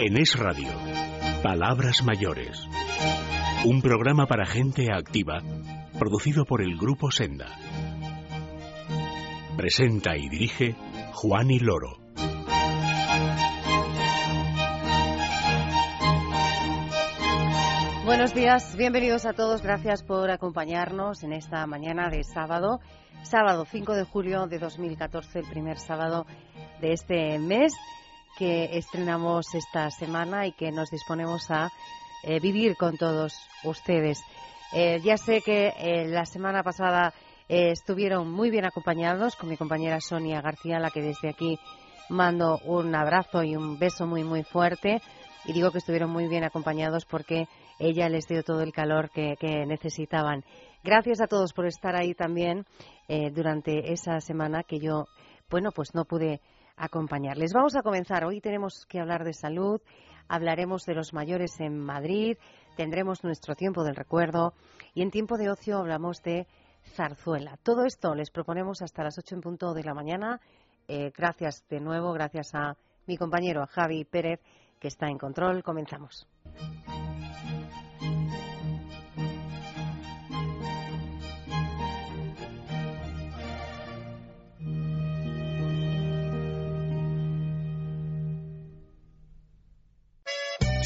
En Es Radio, Palabras Mayores. Un programa para gente activa, producido por el Grupo Senda. Presenta y dirige Juan y Loro. Buenos días, bienvenidos a todos, gracias por acompañarnos en esta mañana de sábado, sábado 5 de julio de 2014, el primer sábado de este mes que estrenamos esta semana y que nos disponemos a eh, vivir con todos ustedes. Eh, ya sé que eh, la semana pasada estuvieron muy bien acompañados con mi compañera Sonia García, a la que desde aquí mando un abrazo y un beso muy, muy fuerte. Y digo que estuvieron muy bien acompañados porque ella les dio todo el calor que, que necesitaban. Gracias a todos por estar ahí también durante esa semana que yo, bueno, pues no pude acompañarles. Vamos a comenzar. Hoy tenemos que hablar de salud, hablaremos de los mayores en Madrid, tendremos nuestro tiempo del recuerdo y en tiempo de ocio hablamos de zarzuela. Todo esto les proponemos hasta las 8 en punto de la mañana. Eh, gracias de nuevo, gracias a mi compañero Javi Pérez, que está en control. Comenzamos.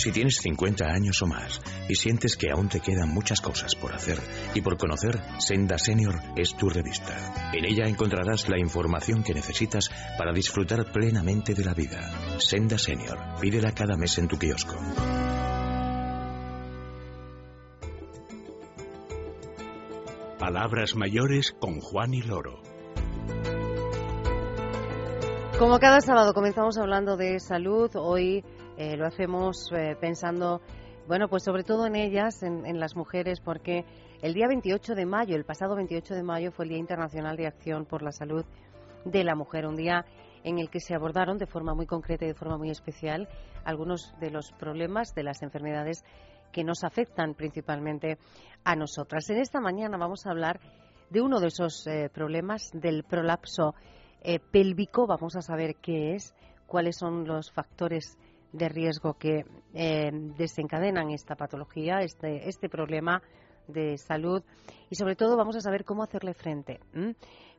Si tienes 50 años o más y sientes que aún te quedan muchas cosas por hacer y por conocer, Senda Senior es tu revista. En ella encontrarás la información que necesitas para disfrutar plenamente de la vida. Senda Senior, pídela cada mes en tu kiosco. Palabras mayores con Juan y Loro. Como cada sábado comenzamos hablando de salud, hoy eh, lo hacemos eh, pensando, bueno, pues sobre todo en ellas, en, las mujeres, porque el día 28 de mayo, el pasado 28 de mayo, fue el Día Internacional de Acción por la Salud de la Mujer, un día en el que se abordaron de forma muy concreta y de forma muy especial algunos de los problemas de las enfermedades que nos afectan principalmente a nosotras. En esta mañana vamos a hablar de uno de esos eh, problemas, del prolapso pélvico. Vamos a saber qué es, cuáles son los factores de riesgo que eh, desencadenan esta patología, este, este problema de salud y sobre todo vamos a saber cómo hacerle frente.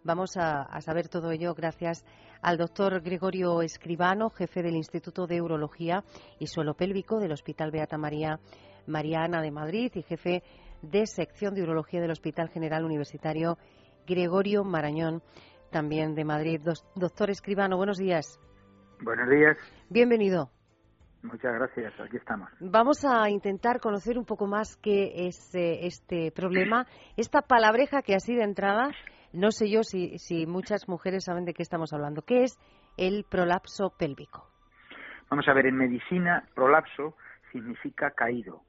Vamos a, saber todo ello gracias al doctor Gregorio Escribano, jefe del Instituto de Urología y Suelo Pélvico del Hospital Beata María Mariana de Madrid y jefe de sección de urología del Hospital General Universitario Gregorio Marañón, también de Madrid. doctor Escribano, buenos días. Buenos días. Bienvenido. Muchas gracias, aquí estamos. Vamos a intentar conocer un poco más qué es eh, este problema, esta palabreja que así de entrada, no sé yo si, si muchas mujeres saben de qué estamos hablando. ¿Qué es el prolapso pélvico? Vamos a ver, en medicina, prolapso significa caído.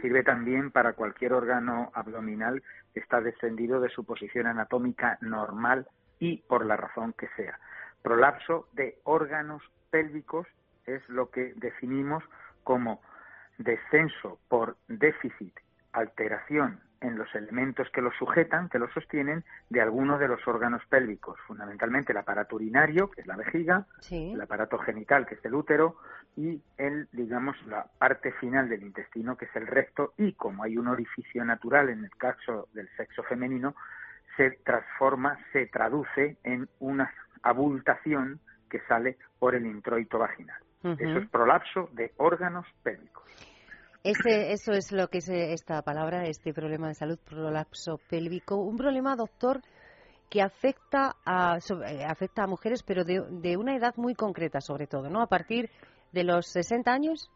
Sirve también para cualquier órgano abdominal que está descendido de su posición anatómica normal y por la razón que sea. Prolapso de órganos pélvicos es lo que definimos como descenso por déficit, alteración en los elementos que lo sujetan, que lo sostienen, de alguno de los órganos pélvicos, fundamentalmente el aparato urinario, que es la vejiga, el aparato genital, que es el útero, y el, digamos, la parte final del intestino, que es el recto, y como hay un orificio natural en el caso del sexo femenino, se transforma, se traduce en una abultación que sale por el introito vaginal. Eso es prolapso de órganos pélvicos. Ese, eso es lo que es esta palabra, este problema de salud, prolapso pélvico. Un problema, doctor, que afecta a, eh, afecta a mujeres, pero de, una edad muy concreta, sobre todo, ¿no? A partir de los 60 años.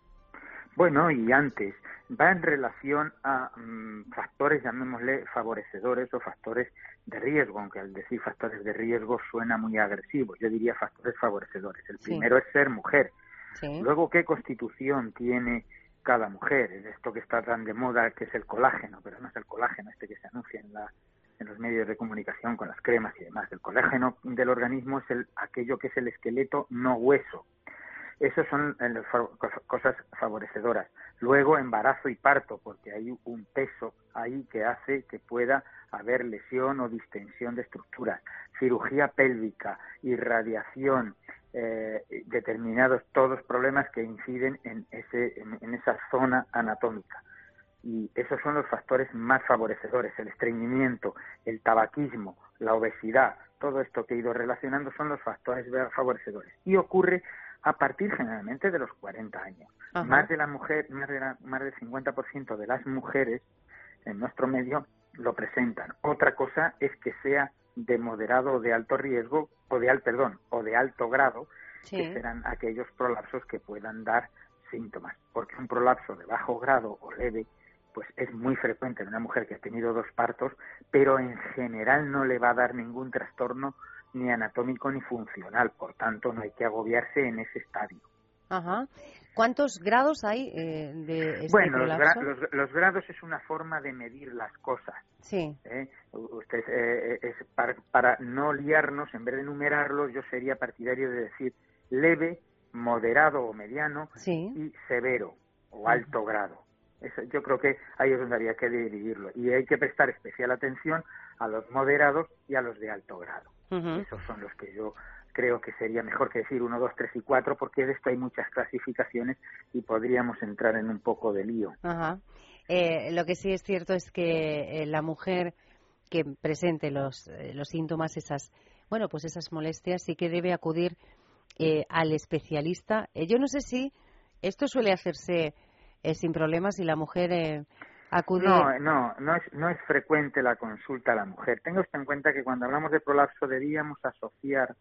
Bueno, y antes. Va en relación a mm, factores, llamémosle favorecedores o factores de riesgo, aunque al decir factores de riesgo suena muy agresivo. Yo diría factores favorecedores. El primero es ser mujer Luego, ¿qué constitución tiene cada mujer? Es esto que está tan de moda, que es el colágeno, pero no es el colágeno este que se anuncia en, la, en los medios de comunicación con las cremas y demás. El colágeno del organismo es el, aquello que es el esqueleto no hueso. Esas son eh, cosas favorecedoras. Luego, embarazo y parto, porque hay un peso ahí que hace que pueda haber lesión o distensión de estructuras. Cirugía pélvica, irradiación, eh, determinados todos problemas que inciden en, ese, en, esa zona anatómica. Y esos son los factores más favorecedores, el estreñimiento, el tabaquismo, la obesidad, todo esto que he ido relacionando son los factores favorecedores. Y ocurre a partir generalmente de los 40 años. Más de la mujer, más, de más del 50% de las mujeres en nuestro medio lo presentan. Otra cosa es que sea de moderado o de alto riesgo o de al perdón o de alto grado que serán aquellos prolapsos que puedan dar síntomas. Porque un prolapso de bajo grado o leve pues es muy frecuente en una mujer que ha tenido dos partos pero en general no le va a dar ningún trastorno ni anatómico ni funcional. Por tanto no hay que agobiarse en ese estadio Ajá. ¿Cuántos grados hay eh, de este Bueno, los, grados es una forma de medir las cosas. Sí. ¿eh? Usted, eh, es para, no liarnos, en vez de enumerarlos, yo sería partidario de decir leve, moderado o mediano y severo o alto grado. Eso, yo creo que ahí es donde había que dividirlo. Y hay que prestar especial atención a los moderados y a los de alto grado. Esos son los que yo creo que sería mejor que decir 1, 2, 3 y 4, porque de esto hay muchas clasificaciones y podríamos entrar en un poco de lío. Ajá. Eh, lo que sí es cierto es que eh, la mujer que presente los, eh, los síntomas, esas, bueno, pues esas molestias, sí que debe acudir al especialista. yo no sé si esto suele hacerse sin problemas y la mujer acude. No, no, no es, no es frecuente la consulta a la mujer. Tenga usted en cuenta que cuando hablamos de prolapso debíamos asociar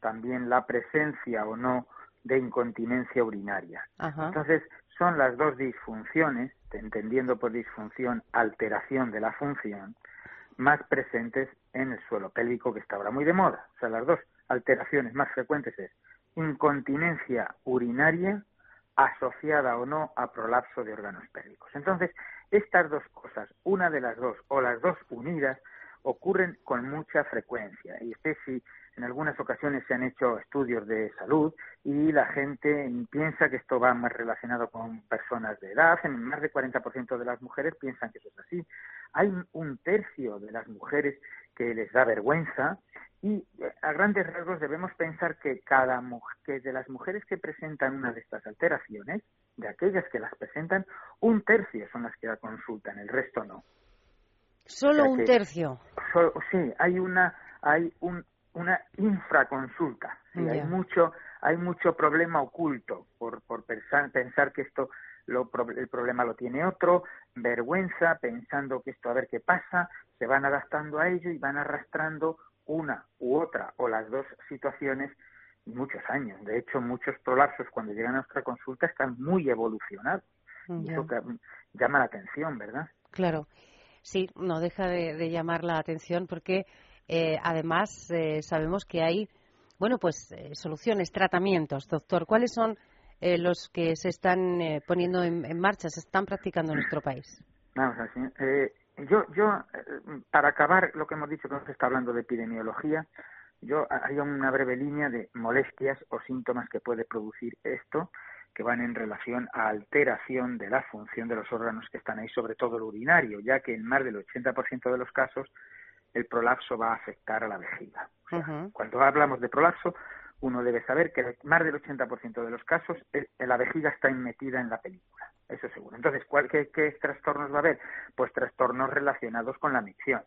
también la presencia o no de incontinencia urinaria. Entonces, son las dos disfunciones, entendiendo por disfunción alteración de la función, más presentes en el suelo pélvico que está ahora muy de moda. O sea, las dos alteraciones más frecuentes es incontinencia urinaria asociada o no a prolapso de órganos pélvicos. Entonces, estas dos cosas, una de las dos o las dos unidas, ocurren con mucha frecuencia. Y usted si en algunas ocasiones se han hecho estudios de salud y la gente piensa que esto va más relacionado con personas de edad. En más del 40% de las mujeres piensan que eso es así. Hay un tercio de las mujeres que les da vergüenza y eh, a grandes rasgos debemos pensar que cada que de las mujeres que presentan una de estas alteraciones, de aquellas que las presentan, un tercio son las que la consultan, el resto no. Solo un tercio. sí, hay una hay un una infraconsulta. Hay mucho hay mucho problema oculto por, por pensar, pensar que esto lo, el problema lo tiene otro, vergüenza, pensando que esto a ver qué pasa, se van adaptando a ello y van arrastrando una u otra o las dos situaciones muchos años. De hecho, muchos prolapsos cuando llegan a nuestra consulta están muy evolucionados. Y eso llama la atención, ¿verdad? Claro. Sí, no deja de llamar la atención porque eh, además, eh, sabemos que hay, bueno, pues eh, soluciones, tratamientos. Doctor, ¿cuáles son los que se están poniendo en, marcha, se están practicando en nuestro país? Vamos a yo, yo, para acabar lo que hemos dicho que nos está hablando de epidemiología, yo haría una breve línea de molestias o síntomas que puede producir esto, que van en relación a alteración de la función de los órganos que están ahí, sobre todo el urinario, ya que en más del 80% de los casos el prolapso va a afectar a la vejiga. Cuando hablamos de prolapso, uno debe saber que más del 80% de los casos eh, la vejiga está metida en la película, eso seguro. Entonces, ¿cuál, qué, trastornos va a haber? Pues trastornos relacionados con la micción,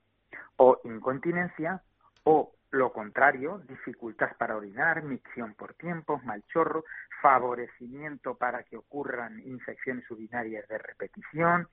o incontinencia, o lo contrario, dificultad para orinar, micción por tiempo, mal chorro, favorecimiento para que ocurran infecciones urinarias de repetición,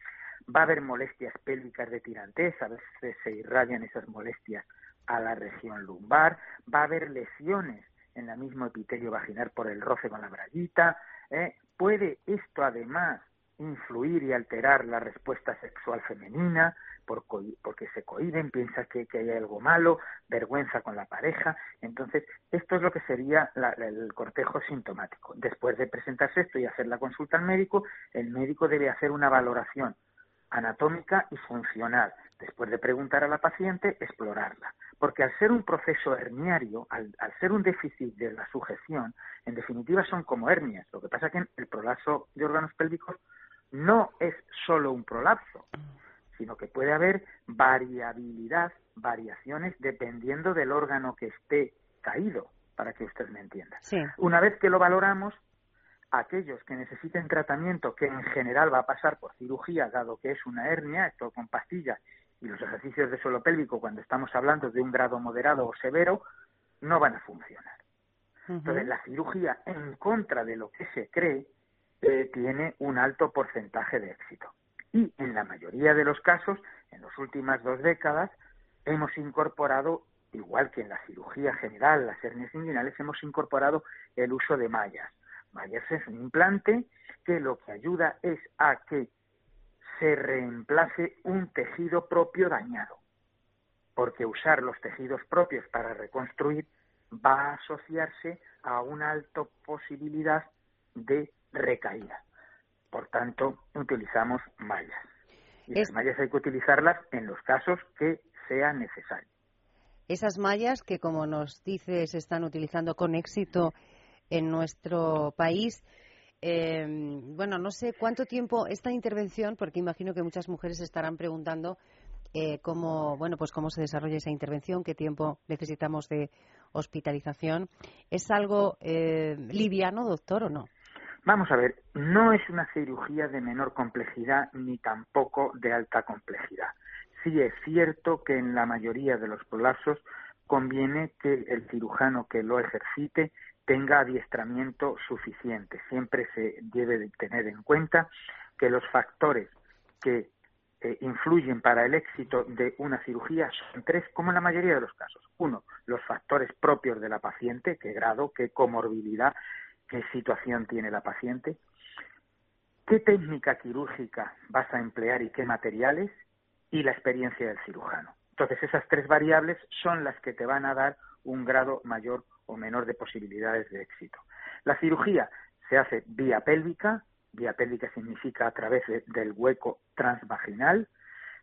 Va a haber molestias pélvicas de tirantez, a veces se irradian esas molestias a la región lumbar, va a haber lesiones en el mismo epitelio vaginal por el roce con la braguita. ¿eh? Puede esto además influir y alterar la respuesta sexual femenina porque se cohiben, piensa que, hay algo malo, vergüenza con la pareja. Entonces, esto es lo que sería el cortejo sintomático. Después de presentarse esto y hacer la consulta al médico, el médico debe hacer una valoración anatómica y funcional. Después de preguntar a la paciente, explorarla. Porque al ser un proceso herniario, al, ser un déficit de la sujeción, en definitiva son como hernias. Lo que pasa es que el prolapso de órganos pélvicos no es solo un prolapso, sino que puede haber variabilidad, variaciones dependiendo del órgano que esté caído, para que usted me entienda. Una vez que lo valoramos, aquellos que necesiten tratamiento, que en general va a pasar por cirugía, dado que es una hernia, esto con pastillas y los ejercicios de suelo pélvico, cuando estamos hablando de un grado moderado o severo, no van a funcionar. Entonces, la cirugía, en contra de lo que se cree, eh, tiene un alto porcentaje de éxito. Y en la mayoría de los casos, en las últimas dos décadas, hemos incorporado, igual que en la cirugía general, las hernias inguinales, hemos incorporado el uso de mallas. Mallas es un implante que lo que ayuda es a que se reemplace un tejido propio dañado, porque usar los tejidos propios para reconstruir va a asociarse a una alta posibilidad de recaída. Por tanto, utilizamos mallas. Y las mallas hay que utilizarlas en los casos que sea necesario. Esas mallas que, como nos dice, se están utilizando con éxito en nuestro país. Eh, bueno, no sé cuánto tiempo esta intervención, porque imagino que muchas mujeres estarán preguntando eh, cómo, bueno, pues cómo se desarrolla esa intervención, qué tiempo necesitamos de hospitalización. ¿Es algo eh, liviano, doctor, o no? Vamos a ver, no es una cirugía de menor complejidad ni tampoco de alta complejidad. Sí es cierto que en la mayoría de los prolapsos conviene que el cirujano que lo ejercite tenga adiestramiento suficiente. Siempre se debe de tener en cuenta que los factores que eh, influyen para el éxito de una cirugía son tres, como en la mayoría de los casos. Uno, los factores propios de la paciente, qué grado, qué comorbilidad, qué situación tiene la paciente, qué técnica quirúrgica vas a emplear y qué materiales, y la experiencia del cirujano. Entonces, esas tres variables son las que te van a dar un grado mayor o menor de posibilidades de éxito. La cirugía se hace vía pélvica, vía pélvica significa a través del hueco transvaginal.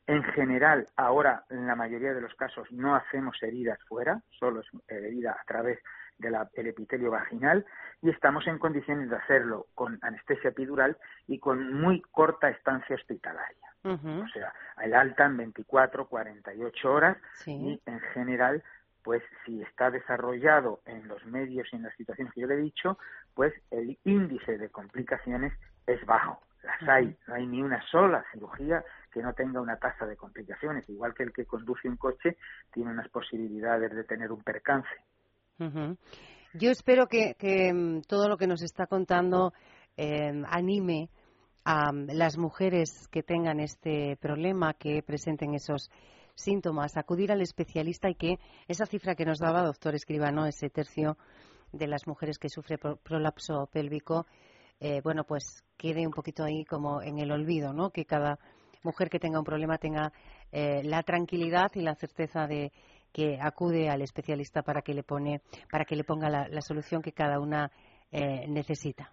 En general, ahora en la mayoría de los casos no hacemos heridas fuera, solo es herida a través del epitelio vaginal y estamos en condiciones de hacerlo con anestesia epidural y con muy corta estancia hospitalaria. O sea, el alta en 24, 48 horas y en general, pues si está desarrollado en los medios y en las situaciones que yo le he dicho, pues el índice de complicaciones es bajo. Las hay, no hay ni una sola cirugía que no tenga una tasa de complicaciones, igual que el que conduce un coche tiene unas posibilidades de tener un percance. Yo espero que, mm, todo lo que nos está contando em, anime a mm, las mujeres que tengan este problema, que presenten esos síntomas, acudir al especialista y que esa cifra que nos daba, doctor Escribano, ese tercio de las mujeres que sufren prolapso pélvico, eh, bueno, pues quede un poquito ahí como en el olvido, ¿no? Que cada mujer que tenga un problema tenga eh, la tranquilidad y la certeza de que acude al especialista para que le pone para que le ponga la, solución que cada una eh, necesita.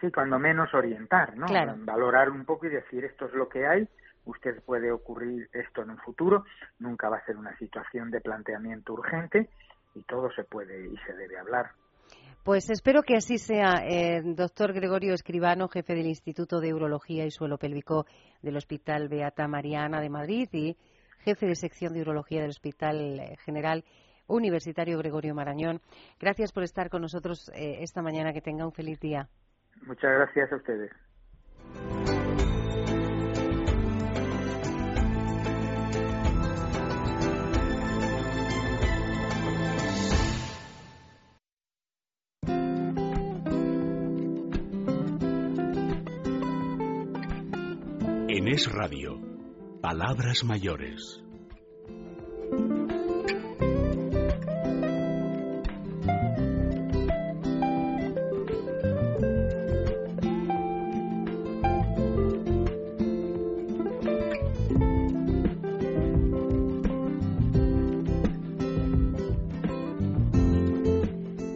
Sí, cuando menos orientar, ¿no? Valorar un poco y decir esto es lo que hay, usted puede ocurrir esto en un futuro, nunca va a ser una situación de planteamiento urgente y todo se puede y se debe hablar. Pues espero que así sea, eh, doctor Gregorio Escribano, jefe del Instituto de Urología y Suelo Pélvico del Hospital Beata Mariana de Madrid y jefe de sección de urología del Hospital eh, General Universitario Gregorio Marañón. Gracias por estar con nosotros eh, esta mañana. Que tenga un feliz día. Muchas gracias a ustedes. En Es Radio Palabras mayores.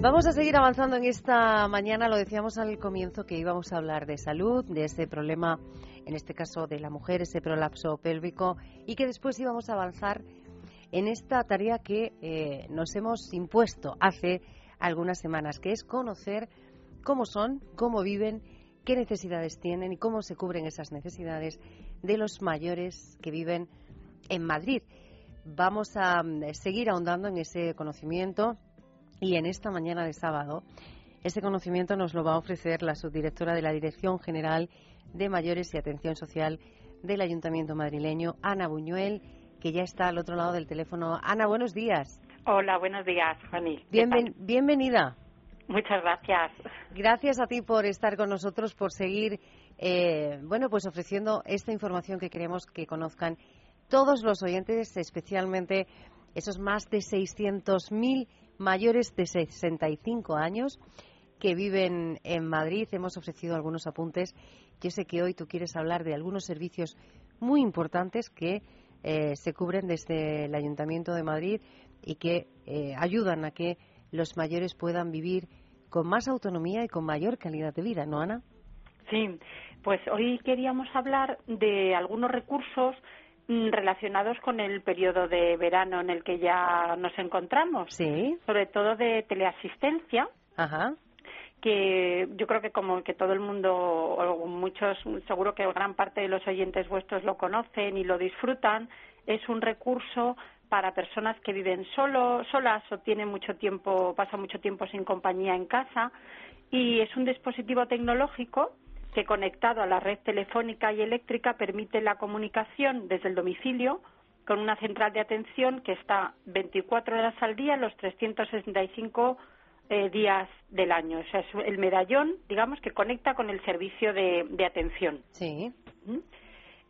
Vamos a seguir avanzando en esta mañana. Lo decíamos al comienzo que íbamos a hablar de salud, de ese problema en este caso de la mujer, ese prolapso pélvico, y que después íbamos a avanzar en esta tarea que eh, nos hemos impuesto hace algunas semanas, que es conocer cómo son, cómo viven, qué necesidades tienen y cómo se cubren esas necesidades de los mayores que viven en Madrid. Vamos a mm, seguir ahondando en ese conocimiento y en esta mañana de sábado Este conocimiento nos lo va a ofrecer la subdirectora de la Dirección General de Mayores y Atención Social del Ayuntamiento madrileño, Ana Buñuel, que ya está al otro lado del teléfono. Ana, buenos días. Hola, buenos días, Fanny. bienvenida. Muchas gracias. Gracias a ti por estar con nosotros, por seguir, eh, bueno, pues ofreciendo esta información que queremos que conozcan todos los oyentes, especialmente esos más de 600.000 mayores de 65 años que viven en Madrid. Hemos ofrecido algunos apuntes. Yo sé que hoy tú quieres hablar de algunos servicios muy importantes que eh, se cubren desde el Ayuntamiento de Madrid y que eh, ayudan a que los mayores puedan vivir con más autonomía y con mayor calidad de vida, ¿no, Ana? Sí, pues hoy queríamos hablar de algunos recursos mm, relacionados con el periodo de verano en el que ya nos encontramos. Sí. Sobre todo de teleasistencia. Ajá que yo creo que como que todo el mundo o muchos seguro que gran parte de los oyentes vuestros lo conocen y lo disfrutan es un recurso para personas que viven solo, solas o tienen mucho tiempo, pasan mucho tiempo sin compañía en casa. Y es un dispositivo tecnológico que conectado a la red telefónica y eléctrica permite la comunicación desde el domicilio con una central de atención que está 24 horas al día los 365 eh, días del año. O sea, es el medallón, digamos, que conecta con el servicio de, atención. Sí. ¿Mm?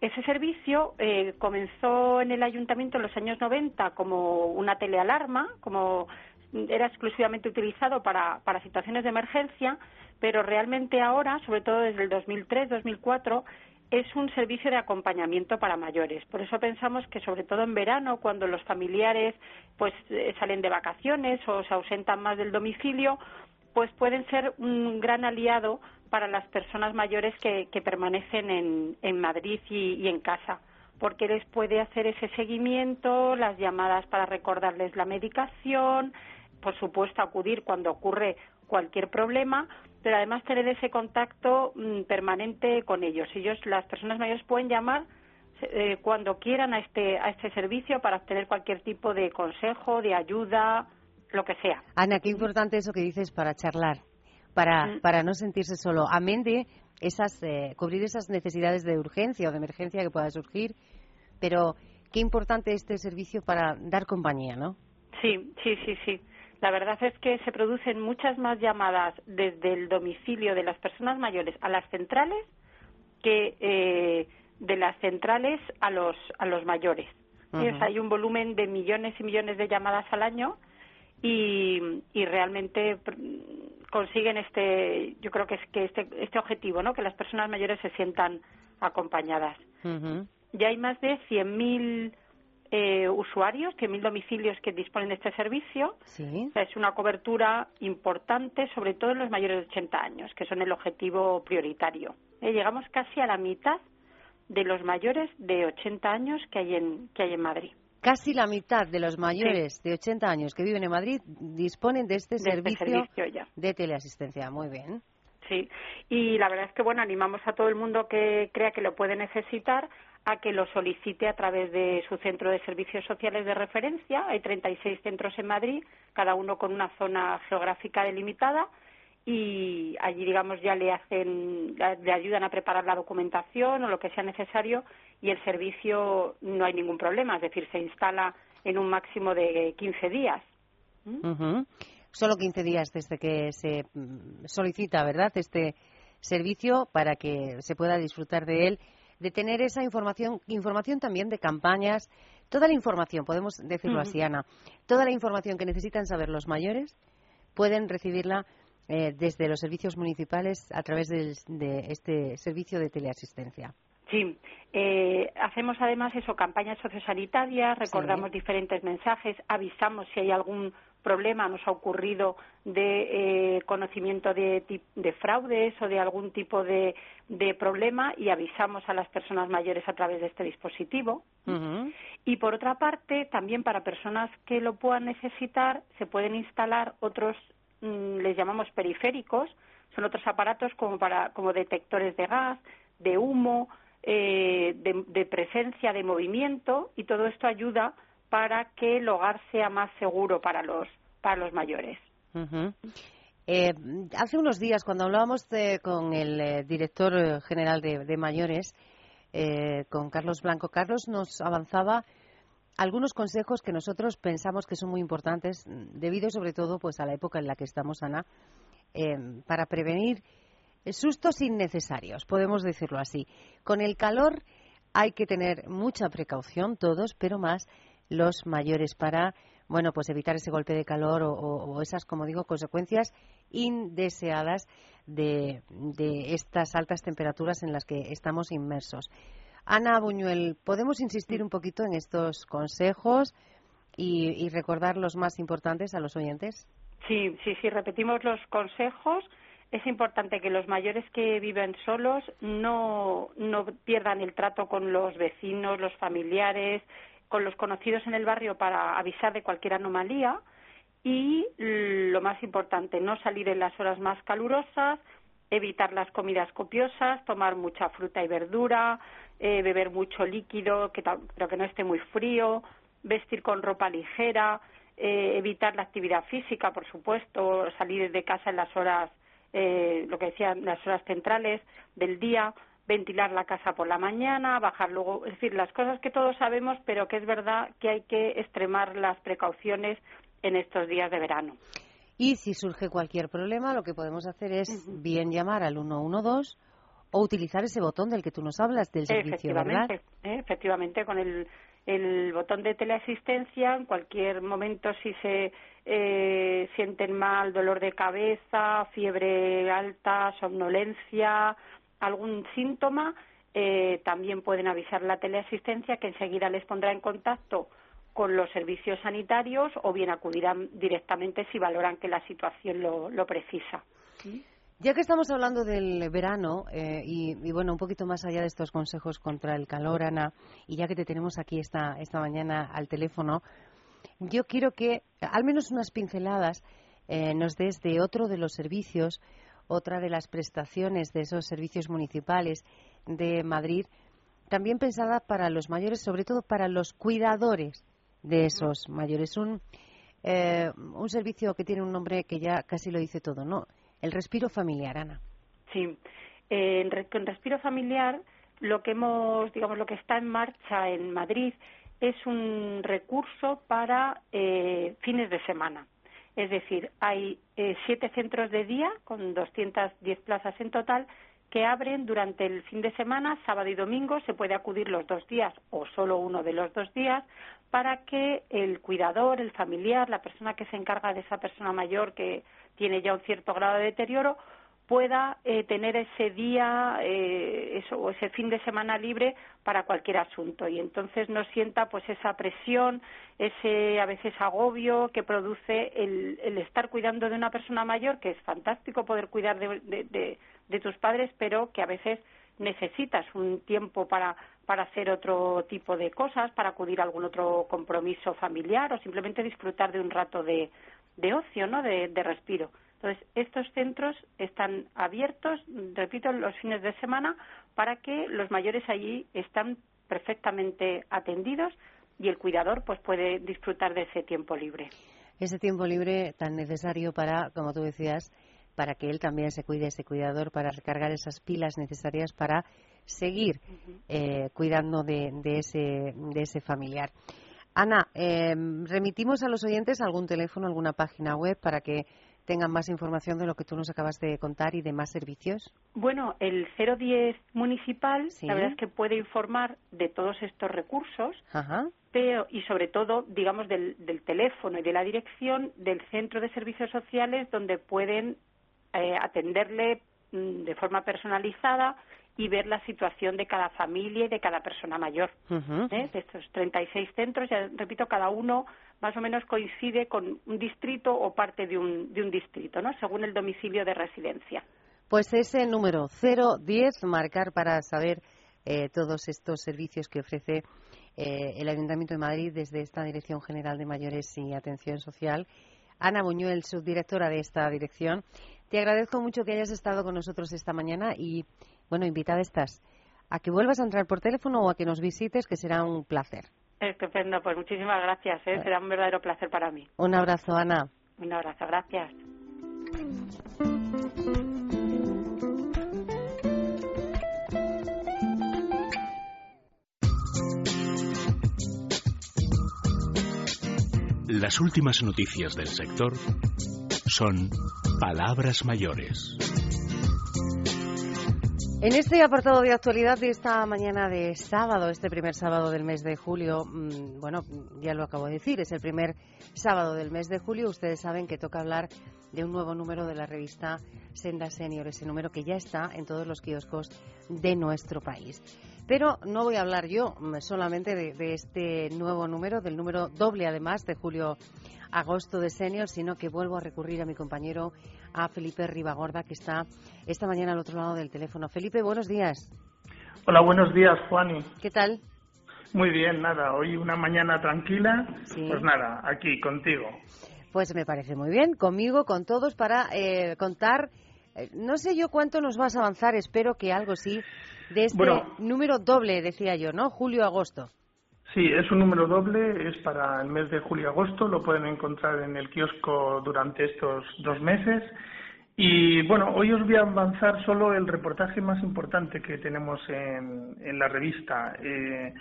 Ese servicio eh, comenzó en el ayuntamiento en los años 90 como una telealarma, como era exclusivamente utilizado para, para situaciones de emergencia, pero realmente ahora, sobre todo desde el 2003-2004, es un servicio de acompañamiento para mayores. Por eso pensamos que, sobre todo en verano, cuando los familiares pues eh, salen de vacaciones o se ausentan más del domicilio, pues pueden ser un gran aliado para las personas mayores que, permanecen en, Madrid y, en casa, porque les puede hacer ese seguimiento, las llamadas para recordarles la medicación, por supuesto acudir cuando ocurre cualquier problema, pero además tener ese contacto mm, permanente con ellos. Ellos, las personas mayores pueden llamar eh, cuando quieran a este, a este servicio para obtener cualquier tipo de consejo, de ayuda, lo que sea. Ana, qué importante eso que dices para charlar para, para no sentirse solo. Amén de esas, eh, cubrir esas necesidades de urgencia o de emergencia que pueda surgir, pero qué importante este servicio para dar compañía, ¿no? Sí, sí, sí, sí. La verdad es que se producen muchas más llamadas desde el domicilio de las personas mayores a las centrales que eh, de las centrales a los a los mayores. hay un volumen de millones y millones de llamadas al año y, y realmente consiguen este, yo creo que es que este, este objetivo, ¿no? Que las personas mayores se sientan acompañadas. Ya hay más de 100.000 eh, usuarios, 100.000 domicilios que disponen de este servicio. es una cobertura importante, sobre todo en los mayores de 80 años, que son el objetivo prioritario. Eh, llegamos casi a la mitad de los mayores de 80 años que hay en, que hay en Madrid. Casi la mitad de los mayores de 80 años que viven en Madrid disponen de este, este servicio, de teleasistencia. Muy bien. Sí, y la verdad es que bueno, animamos a todo el mundo que crea que lo puede necesitar a que lo solicite a través de su centro de servicios sociales de referencia. Hay 36 centros en Madrid, cada uno con una zona geográfica delimitada y allí digamos ya le hacen le ayudan a preparar la documentación o lo que sea necesario y el servicio no hay ningún problema es decir se instala en un máximo de 15 días ¿Mm? solo 15 días desde que se mm, solicita verdad este servicio para que se pueda disfrutar de él de tener esa información información también de campañas toda la información podemos decirlo así Ana toda la información que necesitan saber los mayores pueden recibirla eh, desde los servicios municipales a través de este servicio de teleasistencia. Sí, eh, hacemos además eso, campañas sociosanitarias, recordamos diferentes mensajes, avisamos si hay algún problema, nos ha ocurrido de eh, conocimiento de, fraudes o de algún tipo de, problema y avisamos a las personas mayores a través de este dispositivo. Y por otra parte, también para personas que lo puedan necesitar, se pueden instalar otros Mm, les llamamos periféricos, son otros aparatos como, para, como detectores de gas, de humo, eh, de, presencia, de movimiento, y todo esto ayuda para que el hogar sea más seguro para los, para los mayores. Eh, hace unos días, cuando hablábamos con el eh, director eh, general de, mayores, con Carlos Blanco, Carlos nos avanzaba algunos consejos que nosotros pensamos que son muy importantes, debido sobre todo pues a la época en la que estamos, Ana, para prevenir sustos innecesarios, podemos decirlo así. Con el calor hay que tener mucha precaución todos, pero más los mayores para bueno, pues evitar ese golpe de calor o, esas, como digo, consecuencias indeseadas de, estas altas temperaturas en las que estamos inmersos. Ana Buñuel, ¿podemos insistir un poquito en estos consejos y, y recordar los más importantes a los oyentes? Sí, sí, sí, repetimos los consejos es importante que los mayores que viven solos no, no pierdan el trato con los vecinos, los familiares, con los conocidos en el barrio para avisar de cualquier anomalía y lo más importante, no salir en las horas más calurosas, evitar las comidas copiosas, tomar mucha fruta y verdura, eh, beber mucho líquido, que pero que no esté muy frío, vestir con ropa ligera, eh, evitar la actividad física, por supuesto, salir de casa en las horas, eh, lo que decían, las horas centrales del día, ventilar la casa por la mañana, bajar luego, es decir, las cosas que todos sabemos, pero que es verdad que hay que extremar las precauciones en estos días de verano. Y si surge cualquier problema, lo que podemos hacer es bien llamar al 112 o utilizar ese botón del que tú nos hablas del servicio, ¿verdad? ¿eh? Efectivamente, con el, el botón de teleasistencia, en cualquier momento si se eh, sienten mal, dolor de cabeza, fiebre alta, somnolencia, algún síntoma, eh, también pueden avisar la teleasistencia que enseguida les pondrá en contacto con los servicios sanitarios o bien acudirán directamente si valoran que la situación lo, precisa. Ya que estamos hablando del verano eh, y, bueno, un poquito más allá de estos consejos contra el calor, Ana, y ya que te tenemos aquí esta, esta mañana al teléfono, yo quiero que al menos unas pinceladas eh, nos des de otro de los servicios otra de las prestaciones de esos servicios municipales de Madrid, también pensada para los mayores, sobre todo para los cuidadores de esos mayores. Un, eh, un servicio que tiene un nombre que ya casi lo dice todo, ¿no? El respiro familiar, Ana. Sí, eh, con respiro familiar lo que hemos, digamos, lo que está en marcha en Madrid es un recurso para eh, fines de semana. Es decir, hay eh, siete centros de día con 210 plazas en total que abren durante el fin de semana, sábado y domingo. Se puede acudir los dos días o solo uno de los dos días para que el cuidador, el familiar, la persona que se encarga de esa persona mayor que tiene ya un cierto grado de deterioro, pueda eh, tener ese día eh, o ese fin de semana libre para cualquier asunto y entonces no sienta pues esa presión ese a veces agobio que produce el, el estar cuidando de una persona mayor que es fantástico poder cuidar de, de, tus padres pero que a veces necesitas un tiempo para para hacer otro tipo de cosas, para acudir a algún otro compromiso familiar o simplemente disfrutar de un rato de, de ocio, ¿no? de respiro. Entonces, estos centros están abiertos, repito, los fines de semana para que los mayores allí están perfectamente atendidos y el cuidador pues puede disfrutar de ese tiempo libre. Ese tiempo libre tan necesario para, como tú decías, para que él también se cuide, ese cuidador, para recargar esas pilas necesarias para seguir eh, cuidando de, ese, de ese familiar. Ana, eh, remitimos a los oyentes algún teléfono, alguna página web para que tengan más información de lo que tú nos acabas de contar y de más servicios? Bueno, el 010 municipal, la verdad es que puede informar de todos estos recursos, pero y sobre todo, digamos, del, teléfono y de la dirección del centro de servicios sociales donde pueden eh, atenderle mm, de forma personalizada y ver la situación de cada familia y de cada persona mayor. ¿eh? De estos 36 centros, ya repito, cada uno más o menos coincide con un distrito o parte de un, de un distrito, ¿no? según el domicilio de residencia. Pues ese número 010, marcar para saber eh, todos estos servicios que ofrece eh, el Ayuntamiento de Madrid desde esta Dirección General de Mayores y Atención Social. Ana Buñuel, subdirectora de esta dirección. Te agradezco mucho que hayas estado con nosotros esta mañana y bueno, invitada estás a que vuelvas a entrar por teléfono o a que nos visites, que será un placer. Estupendo, pues muchísimas gracias, ¿eh? será un verdadero placer para mí. Un abrazo, Ana. Un abrazo, gracias. Las últimas noticias del sector son palabras mayores. En este apartado de actualidad de esta mañana de sábado, este primer sábado del mes de julio, mm, bueno, ya lo acabo de decir, es el primer sábado del mes de julio. Ustedes saben que toca hablar de un nuevo número de la revista Senda Senior, ese número que ya está en todos los kioscos de nuestro país. Pero no voy a hablar yo mm, solamente de, este nuevo número, del número doble además de julio-agosto de Senior, sino que vuelvo a recurrir a mi compañero, a Felipe Ribagorda, que está esta mañana al otro lado del teléfono. Felipe, buenos días. Hola, buenos días, Juani. ¿Qué tal? Muy bien, nada, hoy una mañana tranquila, pues nada, aquí contigo. Pues me parece muy bien, conmigo, con todos, para eh, contar, eh, no sé yo cuánto nos vas a avanzar, espero que algo sí, de este número doble, decía yo, ¿no? Julio-agosto. Sí, es un número doble, es para el mes de julio-agosto, lo pueden encontrar en el kiosco durante estos dos meses. Y bueno, hoy os voy a avanzar solo el reportaje más importante que tenemos en, en la revista. Eh,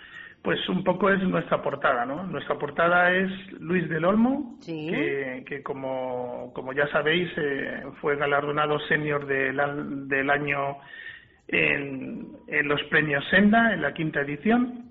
pues un poco es nuestra portada, ¿no? Nuestra portada es Luis del Olmo, que, que, como, como ya sabéis eh, fue galardonado senior del, del año en, los premios Senda, en la quinta edición.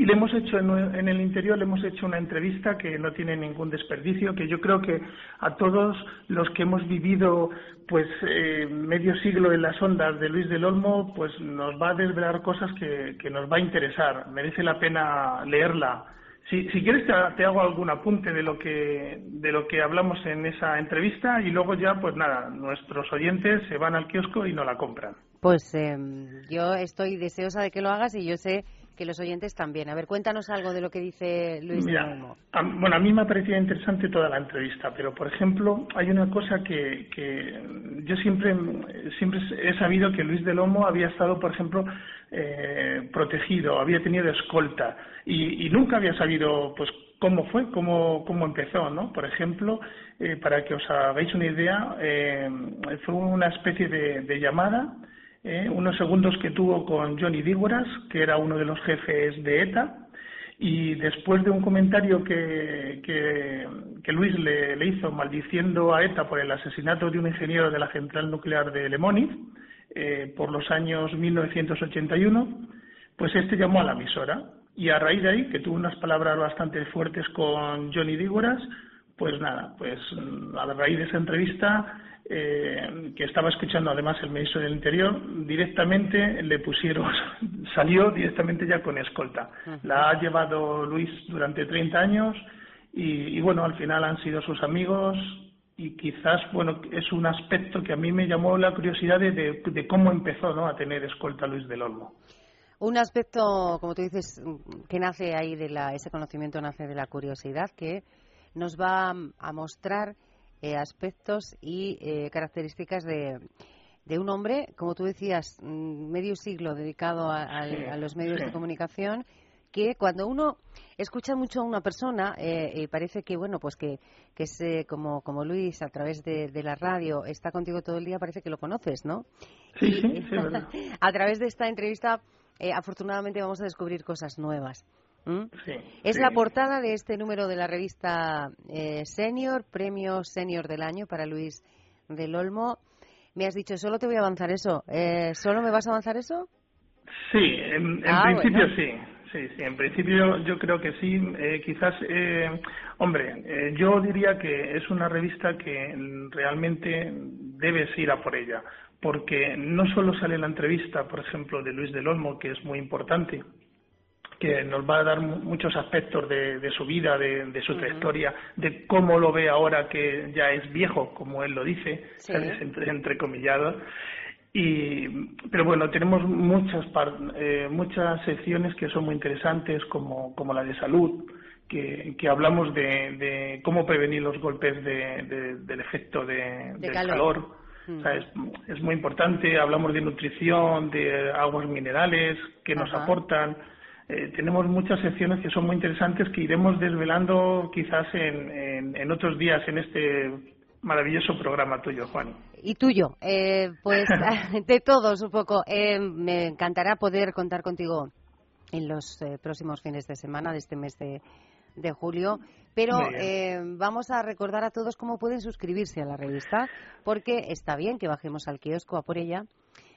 Y le hemos hecho en, el interior, le hemos hecho una entrevista que no tiene ningún desperdicio, que yo creo que a todos los que hemos vivido pues eh, medio siglo en las ondas de Luis del Olmo, pues nos va a desvelar cosas que, que nos va a interesar. Merece la pena leerla. Si, si quieres te, te, hago algún apunte de lo que de lo que hablamos en esa entrevista y luego ya pues nada, nuestros oyentes se van al kiosco y no la compran. Pues em, yo estoy deseosa de que lo hagas y yo sé que los oyentes también. A ver, cuéntanos algo de lo que dice Luis Mira, bueno, a mí me ha parecido interesante toda la entrevista, pero por ejemplo, hay una cosa que, que yo siempre, siempre he sabido que Luis del Olmo había estado, por ejemplo, eh, protegido, había tenido escolta y, nunca había sabido, pues, cómo fue, cómo, cómo empezó, ¿no? Por ejemplo, eh, para que os hagáis una idea, eh, fue una especie de llamada ¿eh? unos segundos que tuvo con Johnny Dígoras, que era uno de los jefes de ETA, y después de un comentario que, que, Luis le, hizo maldiciendo a ETA por el asesinato de un ingeniero de la central nuclear de Lemoniz eh, por los años 1981, pues este llamó a la emisora y a raíz de ahí, que tuvo unas palabras bastante fuertes con Johnny Dígoras, pues nada, pues a raíz de esa entrevista eh, que estaba escuchando además el ministro del Interior, directamente le pusieron, salió directamente ya con escolta. La ha llevado Luis durante 30 años y, bueno, al final han sido sus amigos y quizás, bueno, es un aspecto que a mí me llamó la curiosidad de, cómo empezó ¿no? a tener escolta Luis del Olmo. Un aspecto, como tú dices, que nace ahí de la, ese conocimiento nace de la curiosidad que nos va a mostrar eh, aspectos y eh, características de, de un hombre, como tú decías, mm, medio siglo dedicado a, los medios de comunicación, que cuando uno escucha mucho a una persona eh, parece que bueno pues que, que es como como Luis a través de, la radio está contigo todo el día parece que lo conoces no sí sí, a través de esta entrevista afortunadamente vamos a descubrir cosas nuevas ¿Mm? es la portada de este número de la revista eh, Senior, premio Senior del año para Luis del Olmo. Me has dicho, solo te voy a avanzar eso. Eh, ¿Solo me vas a avanzar eso? Sí, en, ah, principio sí. Sí, sí, en principio yo creo que sí. Eh, quizás, eh, hombre, eh, yo diría que es una revista que realmente debes ir a por ella, porque no solo sale la entrevista, por ejemplo, de Luis del Olmo, que es muy importante, que nos va a dar muchos aspectos de, su vida, de, su trayectoria, de cómo lo ve ahora que ya es viejo, como él lo dice, entre, entrecomillados. Y, pero bueno, tenemos muchas, eh, muchas secciones que son muy interesantes, como, como la de salud, que, que hablamos de, cómo prevenir los golpes del efecto del calor. es, es, muy importante. Hablamos de nutrición, de aguas minerales que nos aportan. Eh, tenemos muchas secciones que son muy interesantes que iremos desvelando quizás en, en, otros días en este maravilloso programa tuyo, Juan. Y tuyo, eh, pues de todos un poco. Eh, me encantará poder contar contigo en los eh, próximos fines de semana de este mes de, de julio. Pero vamos a recordar a todos cómo pueden suscribirse a la revista, porque está bien que bajemos al kiosco a por ella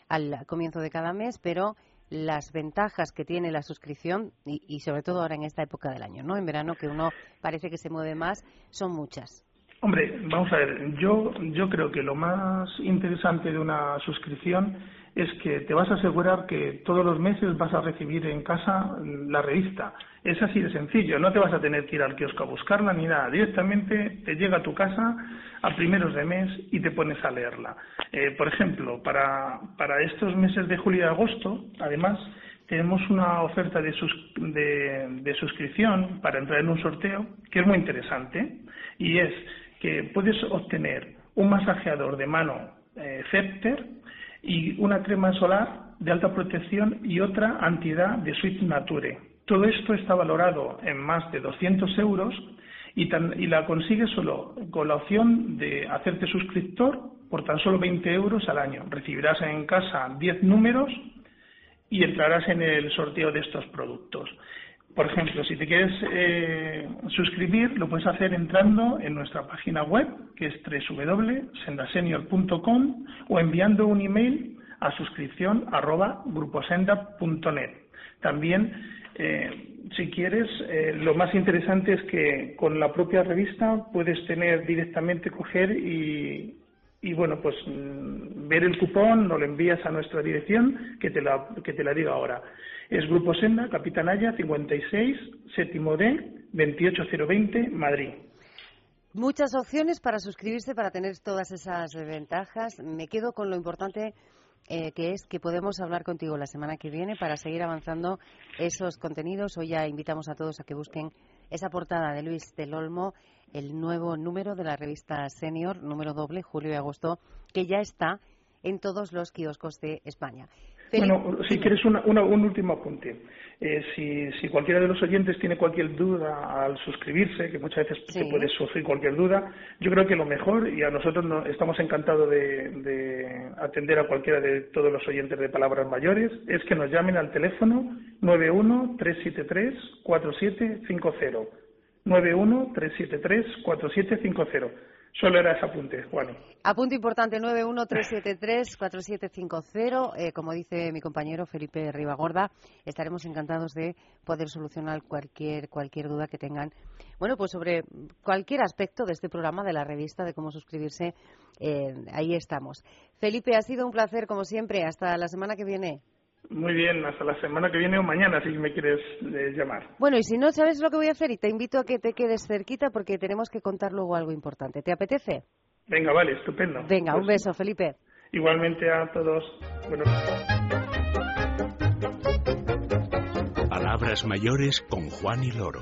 al comienzo de cada mes, pero las ventajas que tiene la suscripción y, sobre todo ahora en esta época del año, ¿no? En verano que uno parece que se mueve más, son muchas. Hombre, vamos a ver, yo, yo creo que lo más interesante de una suscripción es que te vas a asegurar que todos los meses vas a recibir en casa la revista. Es así de sencillo, no te vas a tener que ir al kiosco a buscarla ni nada. Directamente te llega a tu casa a primeros de mes y te pones a leerla. Eh, por ejemplo, para, para estos meses de julio y agosto, además, tenemos una oferta de, de, suscripción para entrar en un sorteo que es muy interesante y es que puedes obtener un masajeador de mano eh, Scepter y una crema solar de alta protección y otra antiedad de Sweet Nature. Todo esto está valorado en más de 200 euros y, la consigues solo con la opción de hacerte suscriptor por tan solo 20 euros al año. Recibirás en casa 10 números y entrarás en el sorteo de estos productos. Por ejemplo, si te quieres eh, suscribir, lo puedes hacer entrando en nuestra página web, que es www.sendasenior.com o enviando un email a suscripción arroba También, eh, si quieres, eh, lo más interesante es que con la propia revista puedes tener directamente, coger y, y bueno, pues mm, ver el cupón, nos lo envías a nuestra dirección, que te la, que te la digo ahora. Es Grupo Senda, Capitanaya, 56, séptimo D, 28020, Madrid. Muchas opciones para suscribirse, para tener todas esas ventajas. Me quedo con lo importante eh, que es que podemos hablar contigo la semana que viene para seguir avanzando esos contenidos. Hoy ya invitamos a todos a que busquen esa portada de Luis del Olmo, el nuevo número de la revista Senior, número doble, julio y agosto, que ya está en todos los kioscos de España. Bueno, si quieres un último apunte. Eh, si, si, cualquiera de los oyentes tiene cualquier duda al suscribirse, que muchas veces se puede sufrir cualquier duda, yo creo que lo mejor, y a nosotros estamos encantados de, de, atender a cualquiera de todos los oyentes de Palabras Mayores, es que nos llamen al teléfono 91-373-4750. 91-373-4750 Solo era ese apunte, Juan. Apunte importante, 913734750. Eh, como dice mi compañero Felipe Ribagorda, estaremos encantados de poder solucionar cualquier, cualquier duda que tengan. Bueno, pues sobre cualquier aspecto de este programa, de la revista, de cómo suscribirse, eh, ahí estamos. Felipe, ha sido un placer, como siempre. Hasta la semana que viene. Muy bien, hasta la semana que viene o mañana, si me quieres eh, llamar. Bueno, y si no sabes lo que voy a hacer, y te invito a que te quedes cerquita porque tenemos que contar luego algo importante. ¿Te apetece? Venga, vale, estupendo. Venga, un pues beso, Felipe. Igualmente a todos. Palabras mayores con Juan y Loro.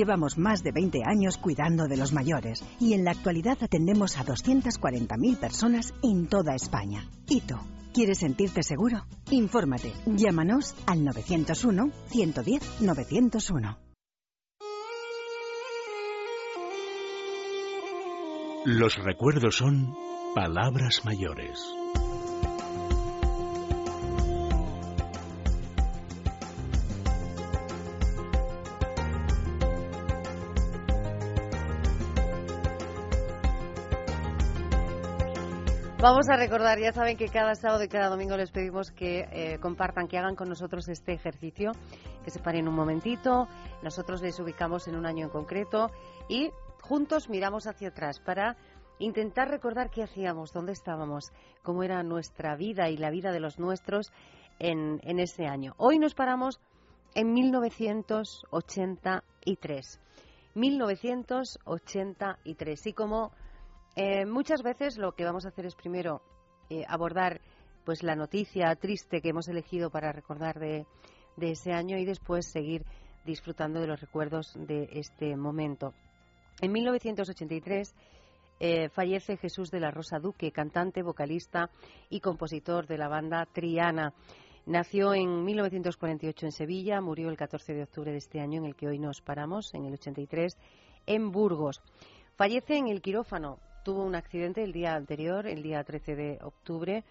Llevamos más de 20 años cuidando de los mayores y en la actualidad atendemos a 240.000 personas en toda España. ¿Y? ¿Quieres sentirte seguro? Infórmate. Llámanos al 901 110 901. Los recuerdos son palabras mayores. Vamos a recordar, ya saben que cada sábado y cada domingo les pedimos que eh, compartan, que hagan con nosotros este ejercicio, que se paren un momentito, nosotros les ubicamos en un año en concreto y juntos miramos hacia atrás para intentar recordar qué hacíamos, dónde estábamos, cómo era nuestra vida y la vida de los nuestros en, en ese año. Hoy nos paramos en 1983. 1983. Y como eh, muchas veces lo que vamos a hacer es primero eh, abordar pues la noticia triste que hemos elegido para recordar de, ese año y después seguir disfrutando de los recuerdos de este momento. En 1983 eh, fallece Jesús de la Rosa Duque, cantante, vocalista y compositor de la banda Triana. Nació en 1948 en Sevilla, murió el 14 de octubre de este año en el que hoy nos paramos, en el 83, en Burgos. Fallece en el quirófano. Tuvo un accidente el día anterior, el día 13 de octubre,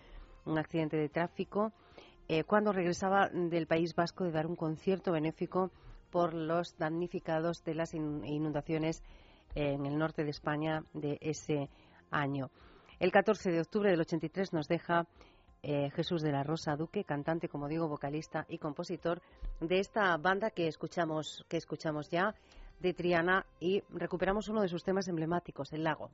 un accidente de tráfico, eh, cuando regresaba del País Vasco de dar un concierto benéfico por los damnificados de las inundaciones en el norte de España de ese año. El 14 de octubre del 83 nos deja eh, Jesús de la Rosa Duque, cantante, como digo, vocalista y compositor de esta banda que escuchamos, que escuchamos ya, de Triana, y recuperamos uno de sus temas emblemáticos, El Lago.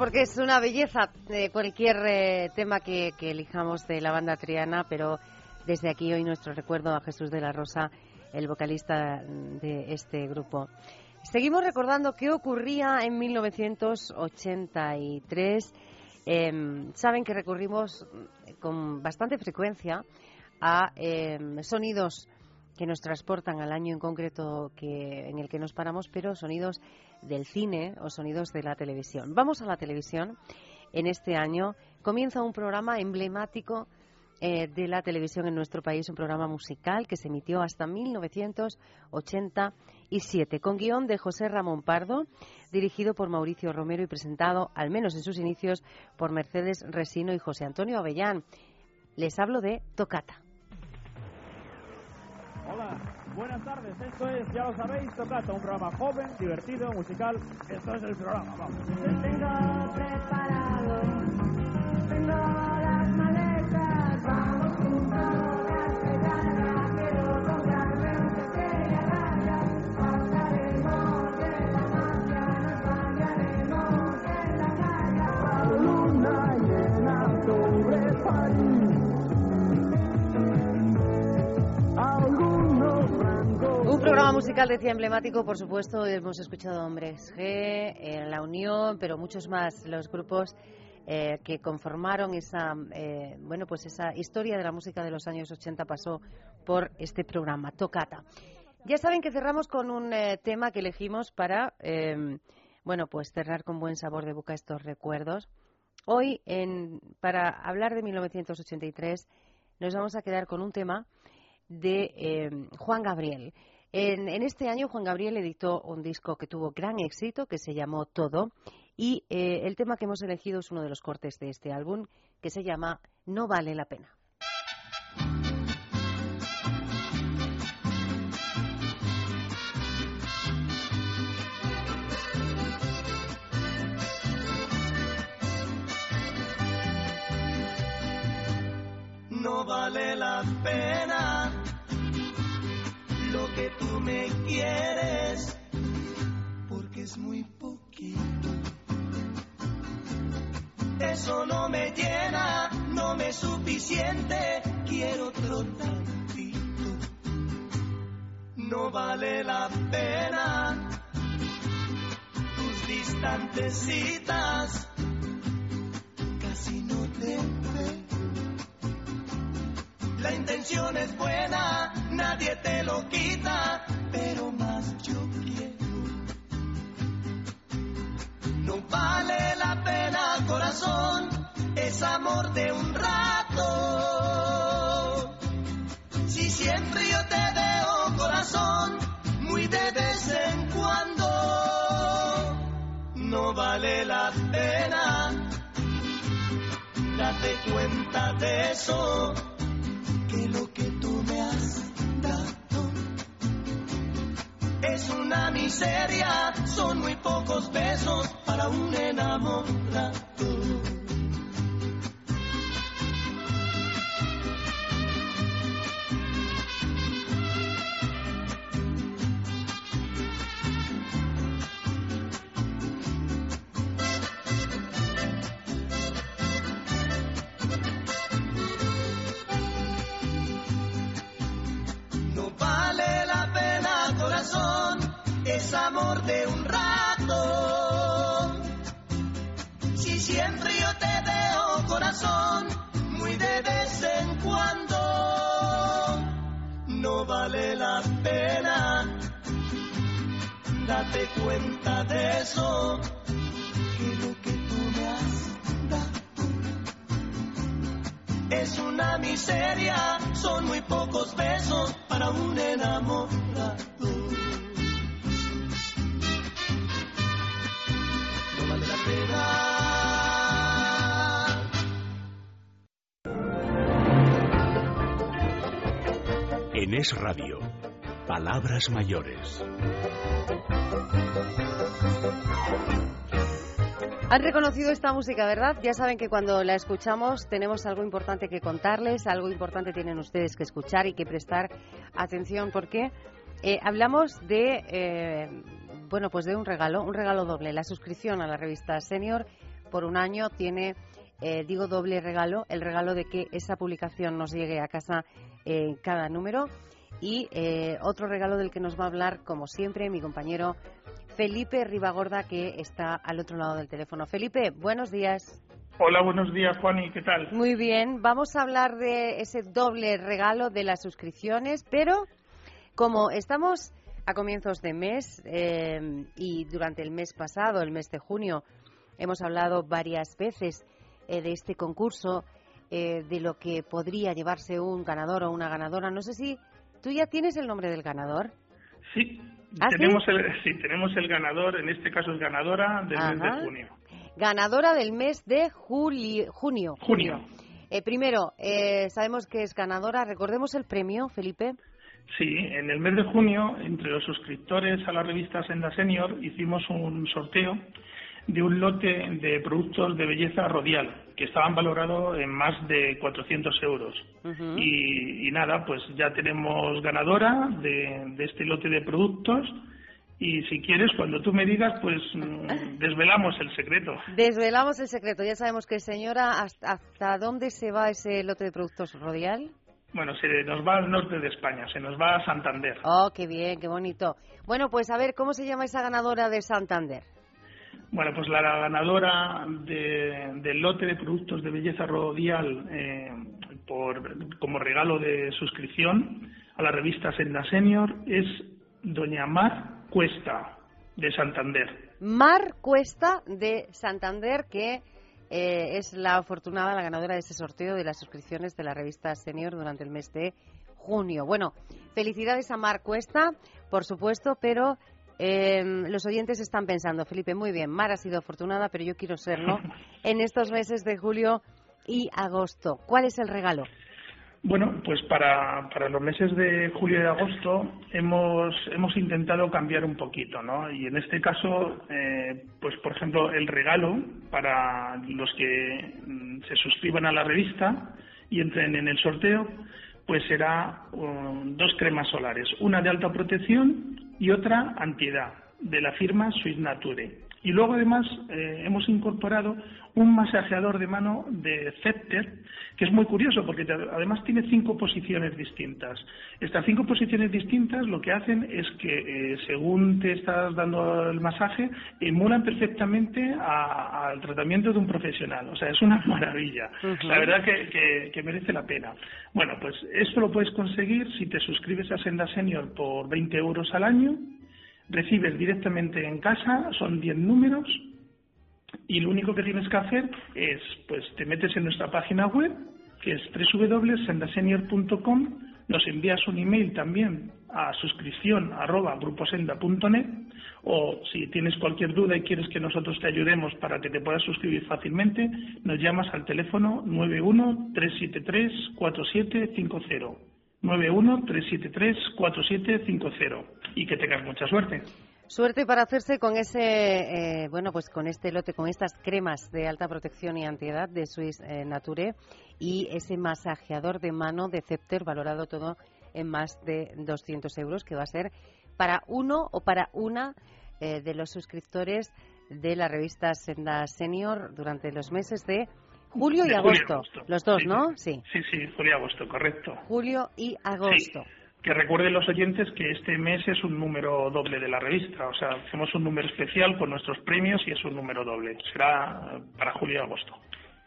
Porque es una belleza de cualquier eh, tema que, elijamos de la banda Triana, pero desde aquí hoy nuestro recuerdo a Jesús de la Rosa, el vocalista de este grupo. Seguimos recordando qué ocurría en 1983. Em, saben que recurrimos con bastante frecuencia a em, sonidos que nos transportan al año en concreto que, en el que nos paramos, pero sonidos del cine o sonidos de la televisión. Vamos a la televisión. En este año comienza un programa emblemático eh, de la televisión en nuestro país, un programa musical que se emitió hasta 1987, con guion de José Ramón Pardo, dirigido por Mauricio Romero y presentado, al menos en sus inicios, por Mercedes Resino y José Antonio Avellán. Les hablo de Tocata. Hola, buenas tardes. Esto es, ya lo sabéis, Tocata, un programa joven, divertido, musical. Esto es el programa, vamos. tengo preparado, tengo musical, decía emblemático, por supuesto, hemos escuchado Hombres G, eh, La Unión, pero muchos más, los grupos eh, que conformaron esa, eh, bueno, pues esa historia de la música de los años 80 pasó por este programa, Tocata. Ya saben que cerramos con un tema que elegimos para, bueno, pues cerrar con buen sabor de boca estos recuerdos. Hoy, en, para hablar de 1983, nos vamos a quedar con un tema de Juan Gabriel. En, este año Juan Gabriel editó un disco que tuvo gran éxito, que se llamó Todo, y eh, el tema que hemos elegido es uno de los cortes de este álbum, que se llama No vale la pena. No vale la pena que tú me quieres, porque es muy poquito. eso no me llena, no me es suficiente, quiero otro tantito. No vale la pena tus distantes citas, casi no te veo. La intención es buena, nadie te lo quita, pero más yo quiero. No vale la pena, corazón, es amor de un rato. Si siempre yo te veo, corazón, muy de vez en cuando, no vale la pena. Date cuenta de eso, que lo que tú me has es una miseria, son muy pocos besos para un enamorado. Muy de vez en cuando, no vale la pena. Date cuenta de eso, que lo que tú me has dado es una miseria, son muy pocos besos para un enamorado. No vale la pena. En Es Radio, Palabras Mayores. Han reconocido esta música, ¿verdad? Ya saben que cuando la escuchamos tenemos algo importante que contarles, algo importante tienen ustedes que escuchar y que prestar atención porque eh, hablamos de, eh, bueno, pues de un regalo, un regalo doble. La suscripción a la revista Senior por un año tiene, eh, digo doble regalo, el regalo de que esa publicación nos llegue a casa en cada número y eh, otro regalo del que nos va a hablar, como siempre, mi compañero Felipe Ribagorda, que está al otro lado del teléfono. Felipe, buenos días. Hola, buenos días, Juani, ¿qué tal? Muy bien, vamos a hablar de ese doble regalo de las suscripciones, pero como estamos a comienzos de mes eh, y durante el mes pasado, el mes de junio, hemos hablado varias veces eh, de este concurso, eh, de lo que podría llevarse un ganador o una ganadora. No sé si tú ya tienes el nombre del ganador. Sí, ¿Ah, tenemos sí? el, sí, tenemos el ganador, en este caso es ganadora del mes de junio. Ganadora del mes de juli- junio. Junio. Eh, primero, eh, sabemos que es ganadora. Recordemos el premio, Felipe. Sí, en el mes de junio, entre los suscriptores a la revista Senda Senior, hicimos un sorteo de un lote de productos de belleza rodial que estaban valorados en más de 400 euros. Y, y nada, pues ya tenemos ganadora de, de este lote de productos y si quieres, cuando tú me digas, pues mm, desvelamos el secreto. Desvelamos el secreto. Ya sabemos que, señora, ¿hasta, hasta dónde se va ese lote de productos Rodial? Bueno, se nos va al norte de España, se nos va a Santander. Oh, qué bien, qué bonito. Bueno, pues a ver, ¿cómo se llama esa ganadora de Santander? Bueno, pues la ganadora de- del lote de productos de belleza rodial eh, por, como regalo de suscripción a la revista Senda Senior es doña Mar Cuesta, de Santander. Mar Cuesta de Santander, que eh, es la afortunada, la ganadora de ese sorteo de las suscripciones de la revista Senior durante el mes de junio. Bueno, felicidades a Mar Cuesta, por supuesto, pero eh, los oyentes están pensando, Felipe, muy bien, Mar ha sido afortunada, pero yo quiero serlo en estos meses de julio y agosto. ¿Cuál es el regalo? Bueno, pues para, para los meses de julio y agosto hemos, hemos intentado cambiar un poquito, ¿no? Y en este caso, eh, pues por ejemplo, el regalo para los que mm, se suscriban a la revista y entren en el sorteo, pues será um, dos cremas solares, una de alta protección y otra antiedad, de la firma Swiss Nature. Y luego además eh, hemos incorporado un masajeador de mano de Scepter, que es muy curioso porque además tiene cinco posiciones distintas. Estas cinco posiciones distintas lo que hacen es que eh, según te estás dando el masaje, emulan perfectamente al tratamiento de un profesional. O sea, es una maravilla. La verdad que, que, merece la pena. Bueno, pues esto lo puedes conseguir si te suscribes a Senda Senior por 20 euros al año recibes directamente en casa, son 10 números y lo único que tienes que hacer es, pues te metes en nuestra página web, que es www.sendasenior.com, nos envías un email también a suscripción arroba gruposenda.net o si tienes cualquier duda y quieres que nosotros te ayudemos para que te puedas suscribir fácilmente, nos llamas al teléfono 91 373 4750. 913734750 y que tengas mucha suerte. Suerte para hacerse con ese, eh, bueno, pues con este lote, con estas cremas de alta protección y antiedad de Swiss eh, Nature y ese masajeador de mano de Cepter valorado todo en más de 200 euros que va a ser para uno o para una eh, de los suscriptores de la revista Senda Senior durante los meses de Julio y agosto. Los dos, ¿no? Sí. Sí, sí, julio y agosto, correcto. Julio y agosto. Que recuerden los oyentes que este mes es un número doble de la revista. O sea, hacemos un número especial con nuestros premios y es un número doble. Será para julio y agosto.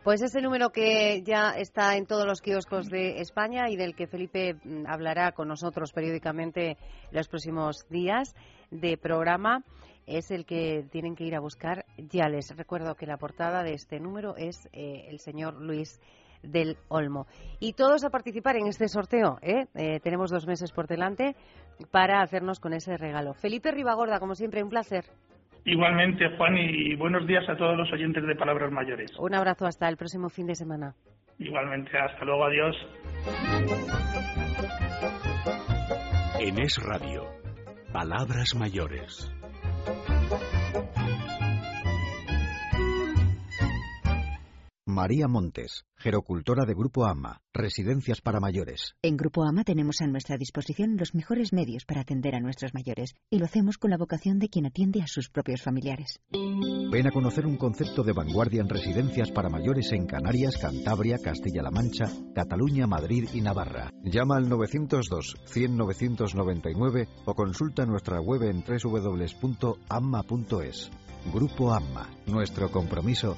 Pues ese número que ya está en todos los kioscos de España y del que Felipe mm, hablará con nosotros periódicamente los próximos días de programa es el que tienen que ir a buscar. Ya les recuerdo que la portada de este número es eh, el señor Luis del Olmo. Y todos a participar en este sorteo. ¿eh? ¿eh? tenemos dos meses por delante para hacernos con ese regalo. Felipe Ribagorda, como siempre, un placer. Igualmente, Juan, y buenos días a todos los oyentes de Palabras Mayores. Un abrazo hasta el próximo fin de semana. Igualmente, hasta luego, adiós. En Es Radio, Palabras Mayores. Thank you. María Montes, gerocultora de Grupo AMA, Residencias para Mayores. En Grupo AMA tenemos a nuestra disposición los mejores medios para atender a nuestros mayores y lo hacemos con la vocación de quien atiende a sus propios familiares. Ven a conocer un concepto de vanguardia en residencias para mayores en Canarias, Cantabria, Castilla-La Mancha, Cataluña, Madrid y Navarra. Llama al 902 100 999 o consulta nuestra web en www.amma.es. Grupo AMA, nuestro compromiso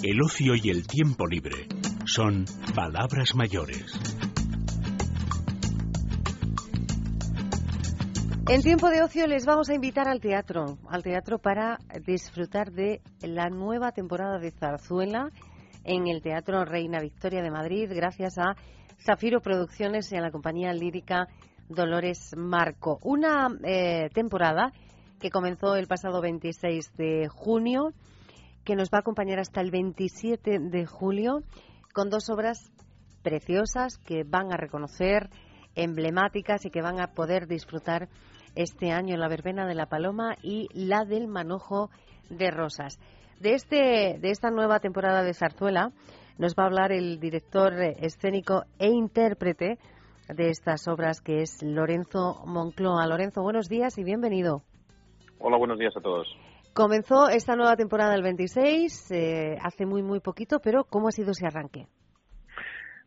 El ocio y el tiempo libre son palabras mayores. En tiempo de ocio les vamos a invitar al teatro, al teatro para disfrutar de la nueva temporada de Zarzuela en el Teatro Reina Victoria de Madrid, gracias a Zafiro Producciones y a la compañía lírica Dolores Marco. Una eh, temporada que comenzó el pasado 26 de junio que nos va a acompañar hasta el 27 de julio con dos obras preciosas que van a reconocer, emblemáticas y que van a poder disfrutar este año la verbena de la paloma y la del manojo de rosas. De, este, de esta nueva temporada de zarzuela nos va a hablar el director escénico e intérprete de estas obras que es Lorenzo Moncloa. Lorenzo, buenos días y bienvenido. Hola, buenos días a todos. Comenzó esta nueva temporada el 26, eh, hace muy, muy poquito, pero ¿cómo ha sido ese arranque?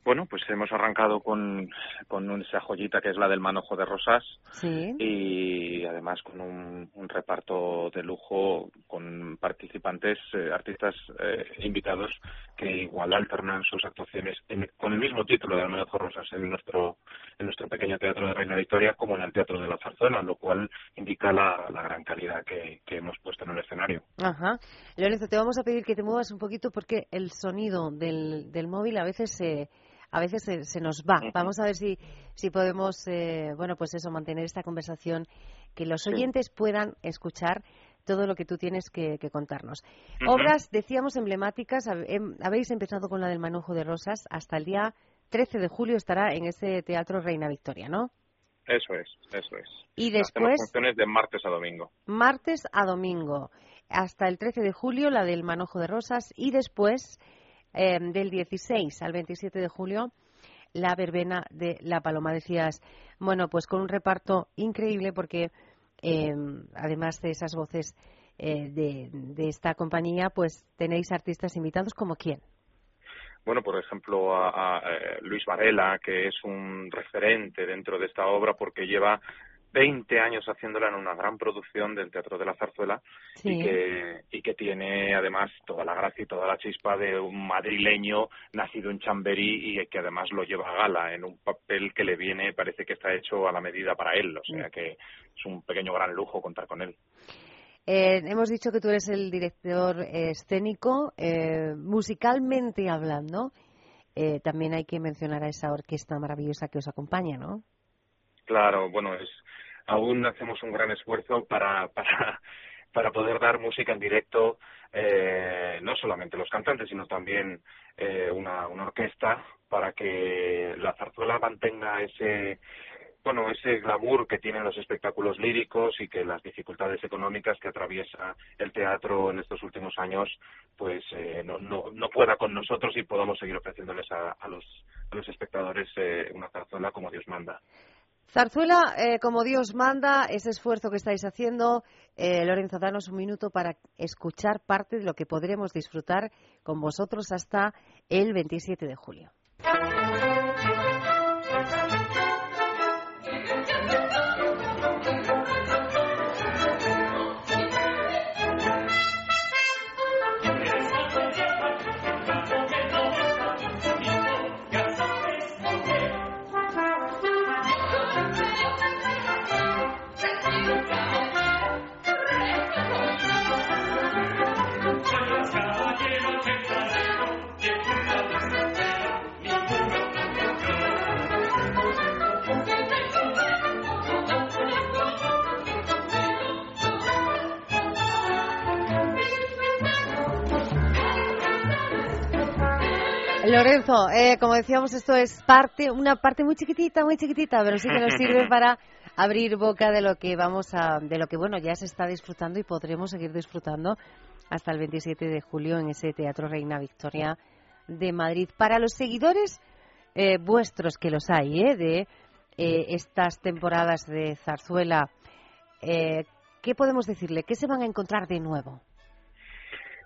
Bueno, pues hemos arrancado con, con esa joyita que es la del manojo de rosas y además con un, reparto de lujo con participantes, eh, artistas eh, invitados que igual alternan sus actuaciones con el mismo título de manojo de rosas en nuestro en nuestro pequeño teatro de Reina Victoria como en el teatro de la Zarzuela, lo cual indica la, gran calidad que, hemos puesto en el escenario. Ajá. Lorenzo, te vamos a pedir que te muevas un poquito porque el sonido del, del móvil a veces se a veces se, nos va. Vamos a ver si, si podemos, eh, bueno, pues eso, mantener esta conversación, que los oyentes puedan escuchar todo lo que tú tienes que, contarnos. Obras, decíamos, emblemáticas. Em, habéis empezado con la del Manojo de Rosas. Hasta el día 13 de julio estará en ese Teatro Reina Victoria, ¿no? Eso es, eso es. Y después... funciones de martes a domingo. Martes a domingo. Hasta el 13 de julio la del Manojo de Rosas y después em, del 16 al 27 de julio la verbena de La Paloma. Decías, bueno, pues con un reparto increíble porque em, además de esas voces eh, de, de esta compañía, pues tenéis artistas invitados como quién bueno, por ejemplo, a, eh, Luis Varela, que es un referente dentro de esta obra porque lleva 20 años haciéndola en una gran producción del Teatro de la Zarzuela y, que, y que tiene además toda la gracia y toda la chispa de un madrileño nacido en Chamberí y que además lo lleva a gala en un papel que le viene, parece que está hecho a la medida para él, o sea que es un pequeño gran lujo contar con él. Eh, hemos dicho que tú eres el director escénico. Eh, musicalmente hablando, eh, también hay que mencionar a esa orquesta maravillosa que os acompaña, ¿no? Claro, bueno, es, aún hacemos un gran esfuerzo para, para, para poder dar música en directo, no solamente los cantantes, sino también una, una orquesta, para que la zarzuela mantenga ese bueno, ese glamour que tienen los espectáculos líricos y que las dificultades económicas que atraviesa el teatro en estos últimos años, pues eh, no, no, no, pueda con nosotros y podamos seguir ofreciéndoles a, a, los, a los espectadores eh, una zarzuela como Dios manda. Zarzuela, eh, como Dios manda, ese esfuerzo que estáis haciendo, Lorenzo, danos un minuto para escuchar parte de lo que podremos disfrutar con vosotros hasta el 27 de julio. Lorenzo, eh, como decíamos, esto es parte, una parte muy chiquitita, muy chiquitita, pero sí que nos sirve para abrir boca de lo que vamos a, de lo que bueno ya se está disfrutando y podremos seguir disfrutando hasta el 27 de julio en ese Teatro Reina Victoria de Madrid. Para los seguidores eh, vuestros que los hay, eh, de eh, estas temporadas de zarzuela, ¿qué podemos decirle? ¿Qué se van a encontrar de nuevo?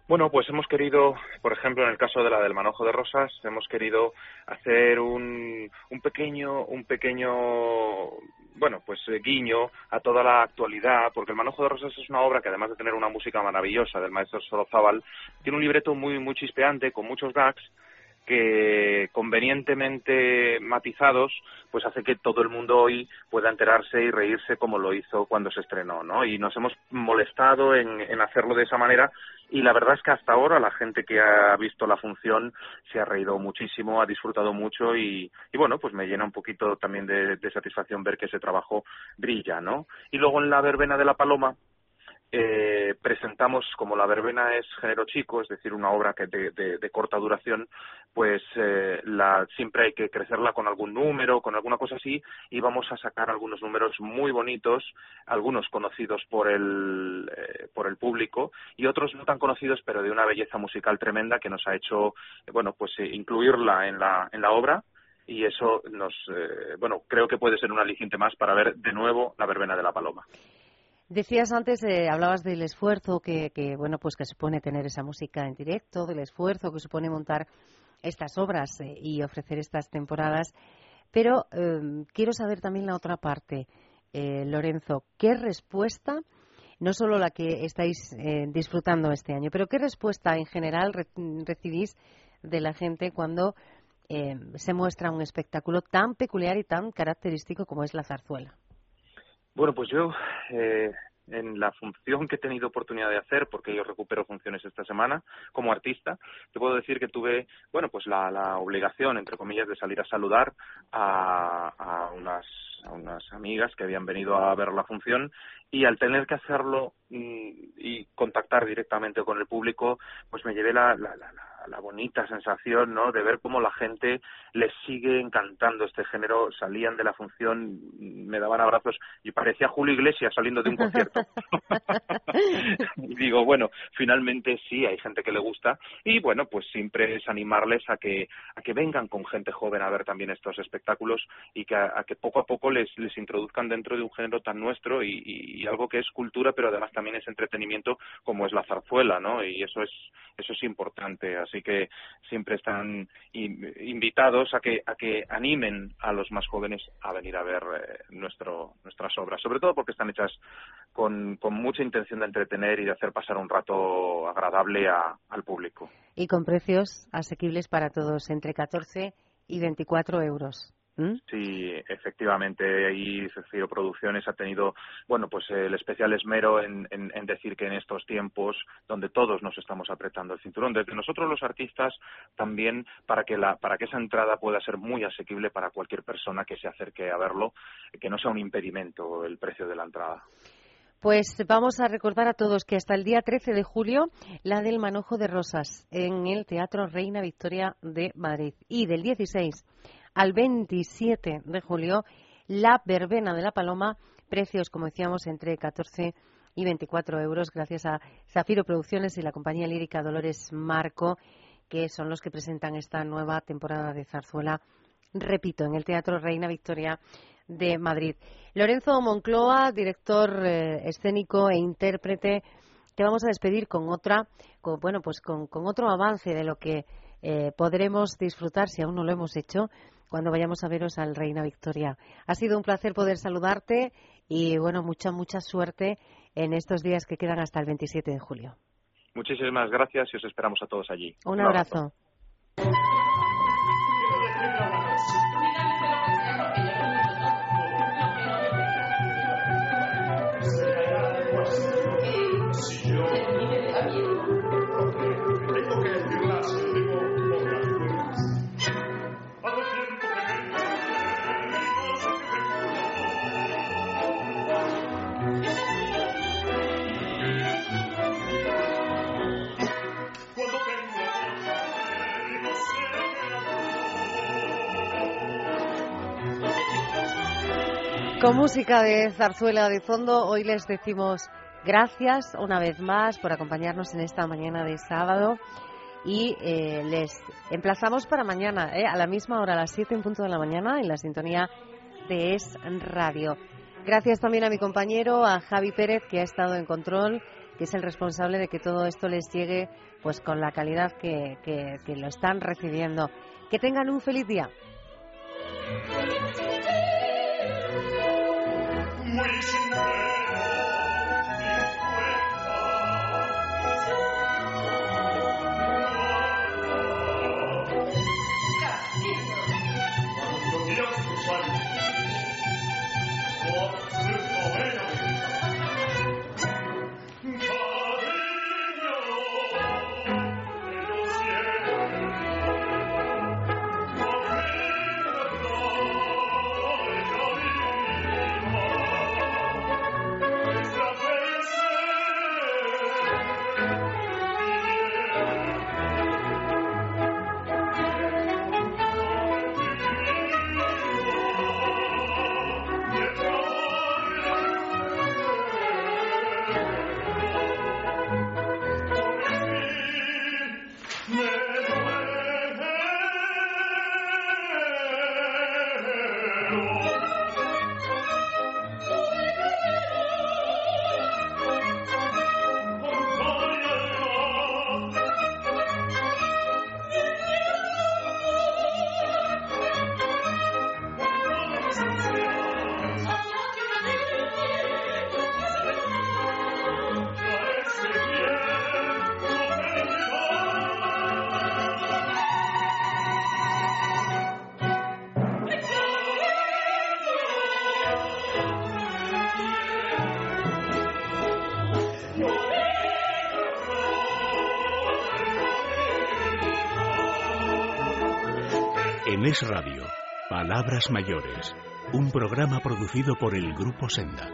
Bueno, pues hemos querido, por ejemplo, en el caso de la del manojo de rosas, hemos querido hacer un, un pequeño, un pequeño, bueno, pues eh, guiño a toda la actualidad, porque el manojo de rosas es una obra que además de tener una música maravillosa del maestro Sorozábal, tiene un libreto muy, muy chispeante, con muchos gags, que convenientemente matizados pues hace que todo el mundo hoy pueda enterarse y reírse como lo hizo cuando se estrenó, ¿no? Y nos hemos molestado en, hacerlo de esa manera y la verdad es que hasta ahora la gente que ha visto la función se ha reído muchísimo, ha disfrutado mucho y, y bueno, pues me llena un poquito también de, de satisfacción ver que ese trabajo brilla, ¿no? Y luego en la verbena de la paloma eh, presentamos, como la verbena es género chico, es decir, una obra que de, de, corta duración, pues eh, la, siempre hay que crecerla con algún número, con alguna cosa así, y vamos a sacar algunos números muy bonitos, algunos conocidos por el, eh, por el público y otros no tan conocidos, pero de una belleza musical tremenda que nos ha hecho, bueno, pues eh, incluirla en la, en la obra y eso nos, eh, bueno, creo que puede ser un aliciente más para ver de nuevo la verbena de la paloma. Decías antes, eh, hablabas del esfuerzo que, que, bueno, pues que supone tener esa música en directo, del esfuerzo que supone montar estas obras eh, y ofrecer estas temporadas. Pero em, quiero saber también la otra parte, eh, Lorenzo. ¿Qué respuesta, no solo la que estáis disfrutando este año, pero qué respuesta en general recibís de la gente cuando em, se muestra un espectáculo tan peculiar y tan característico como es la zarzuela? Bueno, pues yo, eh, en la función que he tenido oportunidad de hacer, porque yo recupero funciones esta semana como artista, te puedo decir que tuve, bueno, pues la, obligación, entre comillas, de salir a saludar a, a unas amigas que habían venido a ver la función y al tener que hacerlo y, contactar directamente con el público, pues me llevé la, la, la, la bonita sensación, ¿no? De ver cómo la gente les sigue encantando este género. Salían de la función, me daban abrazos y parecía Julio Iglesias saliendo de un concierto. y digo, bueno, finalmente sí, hay gente que le gusta y bueno, pues siempre es animarles a que a que vengan con gente joven a ver también estos espectáculos y que a, que poco a poco les les introduzcan dentro de un género tan nuestro y, y, algo que es cultura, pero además también es entretenimiento como es la zarzuela, ¿no? Y eso es eso es importante. Así que siempre están invitados a que, a que animen a los más jóvenes a venir a ver eh, nuestro, nuestras obras, sobre todo porque están hechas con, con mucha intención de entretener y de hacer pasar un rato agradable al público. Y con precios asequibles para todos, entre 14 y 24 euros. ¿Mm? Sí, efectivamente, ahí Cecilio Producciones ha tenido, bueno, pues el especial esmero en, en, decir que en estos tiempos donde todos nos estamos apretando el cinturón, desde nosotros los artistas también para que la, para que esa entrada pueda ser muy asequible para cualquier persona que se acerque a verlo, que no sea un impedimento el precio de la entrada. Pues vamos a recordar a todos que hasta el día 13 de julio la del Manojo de Rosas en el Teatro Reina Victoria de Madrid y del 16 al 27 de julio la verbena de la paloma, precios, como decíamos, entre 14 y 24 euros, gracias a Zafiro Producciones y la compañía lírica Dolores Marco, que son los que presentan esta nueva temporada de zarzuela, repito, en el Teatro Reina Victoria de Madrid. Lorenzo Moncloa, director eh, escénico e intérprete, te vamos a despedir con otra, con, bueno, pues con, otro avance de lo que eh, podremos disfrutar, si aún no lo hemos hecho, cuando vayamos a veros al Reina Victoria. Ha sido un placer poder saludarte y, bueno, mucha, mucha suerte en estos días que quedan hasta el 27 de julio. Muchísimas gracias y os esperamos a todos allí. Un, abrazo. Con música de zarzuela de fondo, hoy les decimos gracias una vez más por acompañarnos en esta mañana de sábado y eh, les emplazamos para mañana, eh, a la misma hora, a las 7 en punto de la mañana, en la sintonía de Es Radio. Gracias también a mi compañero, a Javi Pérez, que ha estado en control, que es el responsable de que todo esto les llegue pues con la calidad que, que, que lo están recibiendo. Que tengan un feliz día. Es Radio, Palabras Mayores, un programa producido por el Grupo Senda.